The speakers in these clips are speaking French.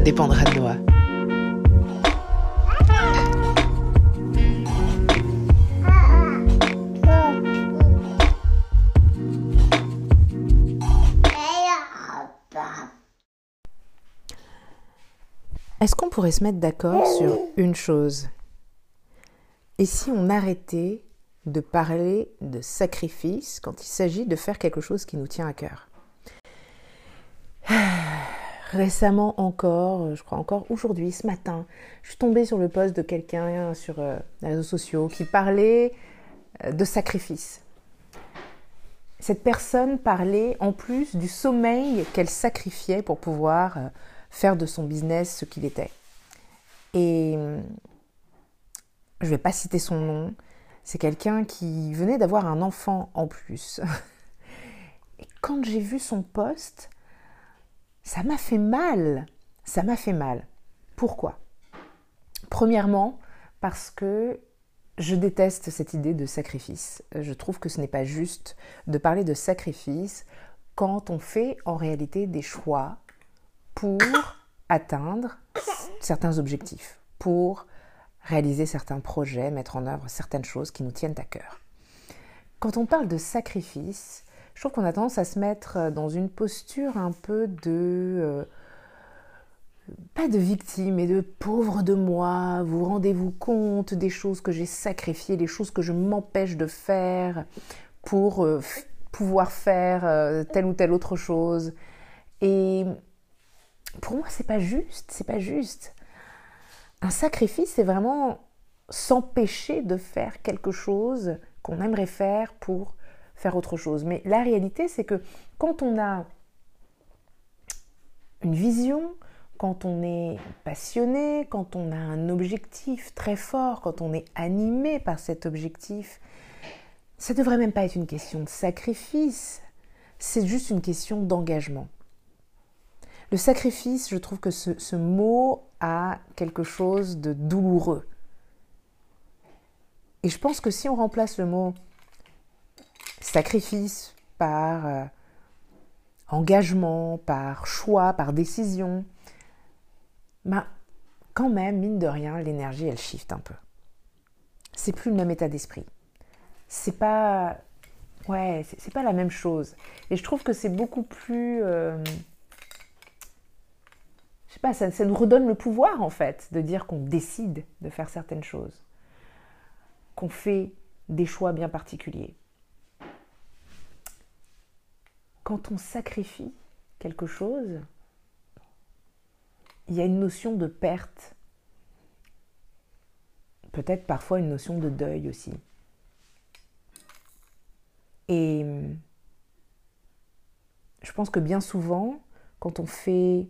Ça dépendra de Noah. Est-ce qu'on pourrait se mettre d'accord sur une chose? Et si on arrêtait de parler de sacrifice quand il s'agit de faire quelque chose qui nous tient à cœur? Récemment encore, je crois encore aujourd'hui, ce matin, je suis tombée sur le poste de quelqu'un sur euh, les réseaux sociaux qui parlait euh, de sacrifice. Cette personne parlait en plus du sommeil qu'elle sacrifiait pour pouvoir euh, faire de son business ce qu'il était. Et je ne vais pas citer son nom, c'est quelqu'un qui venait d'avoir un enfant en plus. Et quand j'ai vu son poste, ça m'a fait mal. Ça m'a fait mal. Pourquoi? Premièrement, parce que je déteste cette idée de sacrifice. Je trouve que ce n'est pas juste de parler de sacrifice quand on fait en réalité des choix pour atteindre certains objectifs, pour réaliser certains projets, mettre en œuvre certaines choses qui nous tiennent à cœur. Quand on parle de sacrifice, je trouve qu'on a tendance à se mettre dans une posture un peu de... Euh, pas de victime, mais de pauvre de moi, vous rendez-vous compte des choses que j'ai sacrifiées, des choses que je m'empêche de faire pour euh, pouvoir faire euh, telle ou telle autre chose. Et pour moi, c'est pas juste, c'est pas juste. Un sacrifice, c'est vraiment s'empêcher de faire quelque chose qu'on aimerait faire pour faire autre chose. Mais la réalité, c'est que quand on a une vision, quand on est passionné, quand on a un objectif très fort, quand on est animé par cet objectif, ça ne devrait même pas être une question de sacrifice, c'est juste une question d'engagement. Le sacrifice, je trouve que ce, mot a quelque chose de douloureux. Et je pense que si on remplace le mot sacrifice par euh, engagement, par choix, par décision, quand même, mine de rien, l'énergie, elle shift un peu. C'est plus le même état d'esprit. C'est pas. Ouais, c'est pas la même chose. Et je trouve que c'est beaucoup plus. Euh, je sais pas, ça, nous redonne le pouvoir en fait de dire qu'on décide de faire certaines choses, qu'on fait des choix bien particuliers. Quand on sacrifie quelque chose, il y a une notion de perte, peut-être parfois une notion de deuil aussi. Et je pense que bien souvent, quand on fait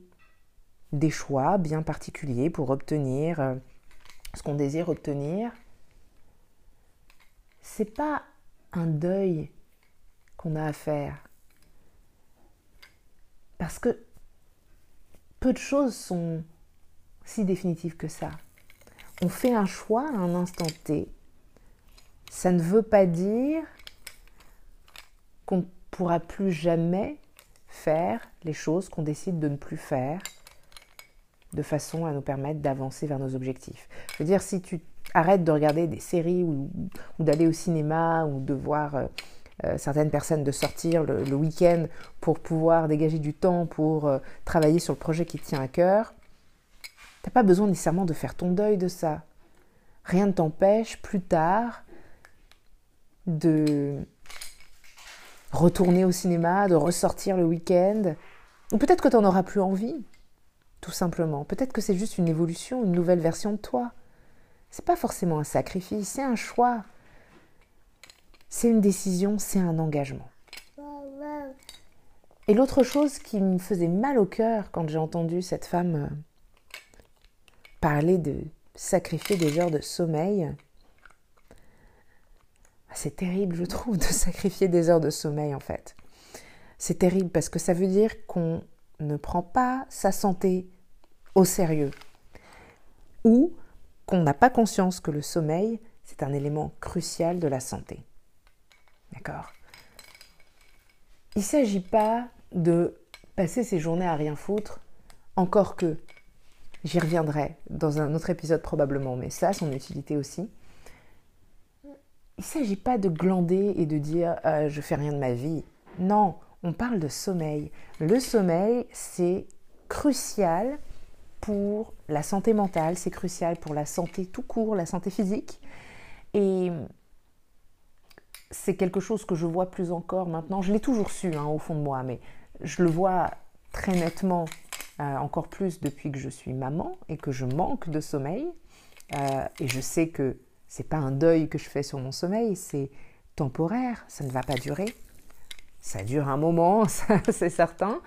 des choix bien particuliers pour obtenir euh, ce qu'on désire obtenir. C'est pas un deuil qu'on a à faire. Parce que peu de choses sont si définitives que ça. On fait un choix à un instant T. Ça ne veut pas dire qu'on ne pourra plus jamais faire les choses qu'on décide de ne plus faire de façon à nous permettre d'avancer vers nos objectifs. Je veux dire, si tu arrêtes de regarder des séries ou, d'aller au cinéma ou de voir euh, certaines personnes de sortir le, week-end pour pouvoir dégager du temps pour euh, travailler sur le projet qui tient à cœur, tu n'as pas besoin nécessairement de faire ton deuil de ça. Rien ne t'empêche plus tard de retourner au cinéma, de ressortir le week-end. Ou peut-être que tu n'en auras plus envie tout simplement. Peut-être que c'est juste une évolution, une nouvelle version de toi. C'est pas forcément un sacrifice, c'est un choix. C'est une décision, c'est un engagement. Et l'autre chose qui me faisait mal au cœur quand j'ai entendu cette femme euh, parler de sacrifier des heures de sommeil, c'est terrible, je trouve, de sacrifier des heures de sommeil en fait. C'est terrible parce que ça veut dire qu'on ne prend pas sa santé au sérieux ou qu'on n'a pas conscience que le sommeil, c'est un élément crucial de la santé. Il ne s'agit pas de passer ses journées à rien foutre, encore que J'y reviendrai dans un autre épisode probablement, mais ça, son utilité aussi. Il ne s'agit pas de glander et de dire euh, je fais rien de ma vie. Non, on parle de sommeil. Le sommeil, c'est crucial pour la santé mentale, c'est crucial pour la santé tout court, la santé physique. Et c'est quelque chose que je vois plus encore maintenant. Je l'ai toujours su hein, au fond de moi, mais je le vois très nettement euh, encore plus depuis que je suis maman et que je manque de sommeil. Euh, et je sais que c'est pas un deuil que je fais sur mon sommeil, c'est temporaire, ça ne va pas durer. Ça dure un moment, c'est certain,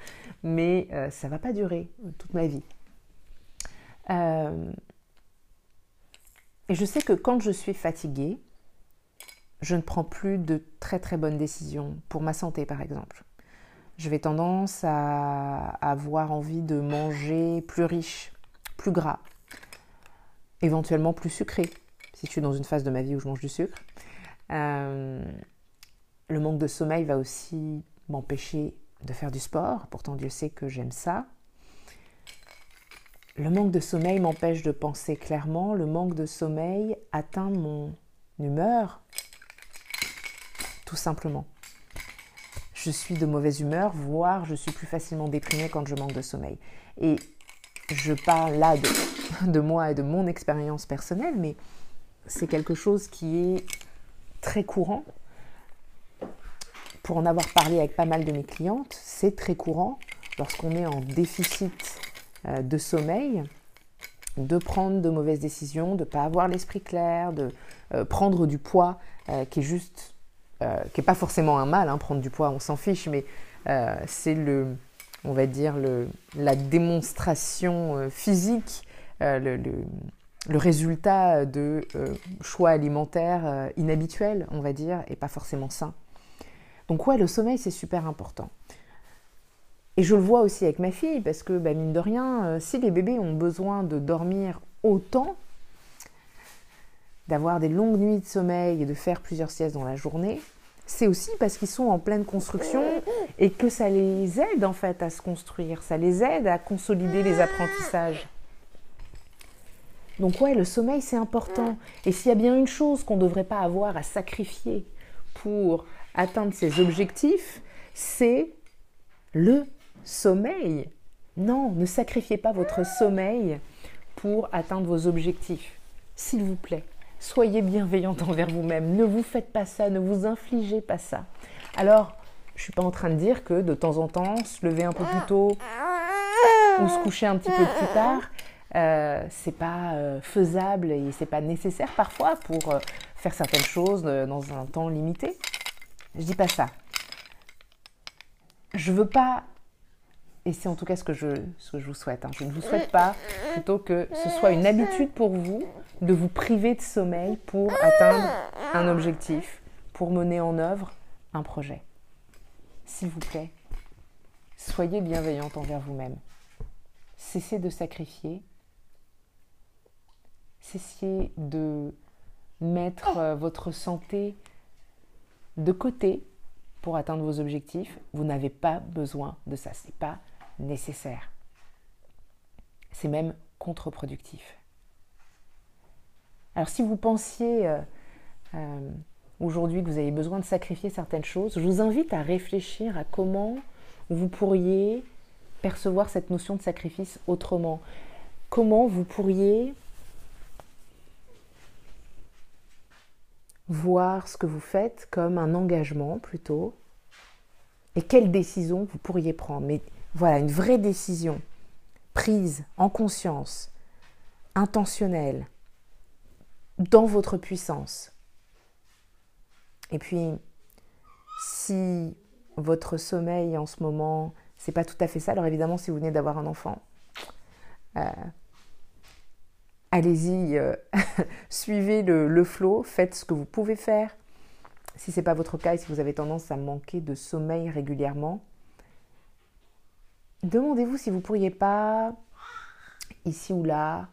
mais euh, ça va pas durer toute ma vie. et je sais que quand je suis fatiguée, je ne prends plus de très très bonnes décisions pour ma santé par exemple. Je vais tendance à avoir envie de manger plus riche, plus gras, éventuellement plus sucré, si je suis dans une phase de ma vie où je mange du sucre. Euh, le manque de sommeil va aussi m'empêcher de faire du sport, pourtant Dieu sait que j'aime ça. Le manque de sommeil m'empêche de penser clairement, le manque de sommeil atteint mon humeur, tout simplement. Je suis de mauvaise humeur, voire je suis plus facilement déprimée quand je manque de sommeil. Et je parle là de, moi et de mon expérience personnelle, mais c'est quelque chose qui est très courant. Pour en avoir parlé avec pas mal de mes clientes, c'est très courant lorsqu'on est en déficit euh, de sommeil, de prendre de mauvaises décisions, de ne pas avoir l'esprit clair, de euh, prendre du poids euh, qui est juste qui n'est pas forcément un mal, hein, prendre du poids, on s'en fiche, mais euh, c'est le, on va dire, le, la démonstration euh, physique, le, le, résultat de choix alimentaires inhabituels, on va dire, et pas forcément sains. Donc ouais, le sommeil, c'est super important. Et je le vois aussi avec ma fille, parce que, bah, mine de rien, si les bébés ont besoin de dormir autant, d'avoir des longues nuits de sommeil et de faire plusieurs siestes dans la journée, c'est aussi parce qu'ils sont en pleine construction et que ça les aide en fait à se construire, ça les aide à consolider les apprentissages. Donc ouais, le sommeil c'est important. Et s'il y a bien une chose qu'on ne devrait pas avoir à sacrifier pour atteindre ses objectifs, c'est le sommeil. Non, ne sacrifiez pas votre sommeil pour atteindre vos objectifs. S'il vous plaît. Soyez bienveillante envers vous-même. Ne vous faites pas ça, ne vous infligez pas ça. Alors, je ne suis pas en train de dire que de temps en temps, se lever un peu plus tôt ou se coucher un petit peu plus tard, euh, c'est pas euh, faisable et c'est pas nécessaire parfois pour euh, faire certaines choses dans un temps limité. Je dis pas ça. Je veux pas et c'est en tout cas ce que je, ce que je vous souhaite. Hein. Je ne vous souhaite pas plutôt que ce soit une habitude pour vous de vous priver de sommeil pour atteindre un objectif, pour mener en œuvre un projet. S'il vous plaît, soyez bienveillante envers vous-même. Cessez de sacrifier. Cessez de mettre euh, votre santé de côté pour atteindre vos objectifs. Vous n'avez pas besoin de ça. Ce n'est pas nécessaire. C'est même contre-productif. Alors si vous pensiez euh, euh, aujourd'hui que vous avez besoin de sacrifier certaines choses, je vous invite à réfléchir à comment vous pourriez percevoir cette notion de sacrifice autrement. Comment vous pourriez voir ce que vous faites comme un engagement plutôt et quelles décisions vous pourriez prendre. Mais voilà, une vraie décision prise en conscience, intentionnelle, dans votre puissance. Et puis, si votre sommeil en ce moment, c'est pas tout à fait ça, alors évidemment, si vous venez d'avoir un enfant, euh, allez-y, euh, suivez le, le flot, faites ce que vous pouvez faire. Si ce n'est pas votre cas et si vous avez tendance à manquer de sommeil régulièrement, demandez-vous si vous ne pourriez pas, ici ou là,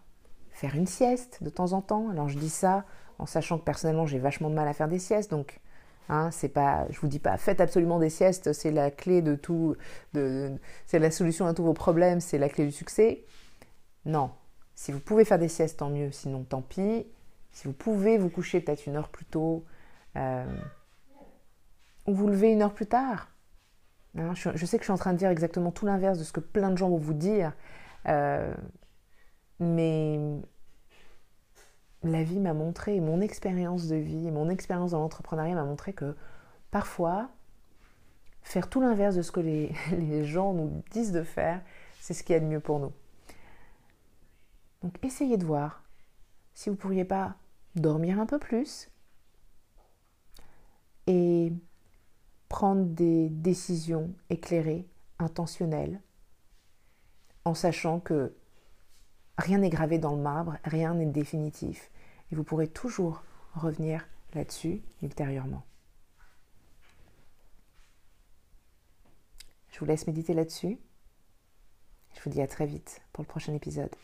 faire une sieste de temps en temps. Alors je dis ça en sachant que personnellement j'ai vachement de mal à faire des siestes, donc hein, c'est pas, je vous dis pas faites absolument des siestes, c'est la clé de tout, c'est la solution à tous vos problèmes, c'est la clé du succès. Non, Si vous pouvez faire des siestes, tant mieux, sinon tant pis. Si vous pouvez vous coucher peut-être une heure plus tôt, euh, ou vous levez une heure plus tard. Hein, je, sais que je suis en train de dire exactement tout l'inverse de ce que plein de gens vont vous dire, euh, mais la vie m'a montré, mon expérience de vie, et mon expérience dans l'entrepreneuriat m'a montré que parfois, faire tout l'inverse de ce que les, les, gens nous disent de faire, c'est ce qui est de mieux pour nous. Donc essayez de voir si vous ne pourriez pas dormir un peu plus et prendre des décisions éclairées, intentionnelles, en sachant que rien n'est gravé dans le marbre, rien n'est définitif. Et vous pourrez toujours revenir là-dessus ultérieurement. Je vous laisse méditer là-dessus. Je vous dis à très vite pour le prochain épisode.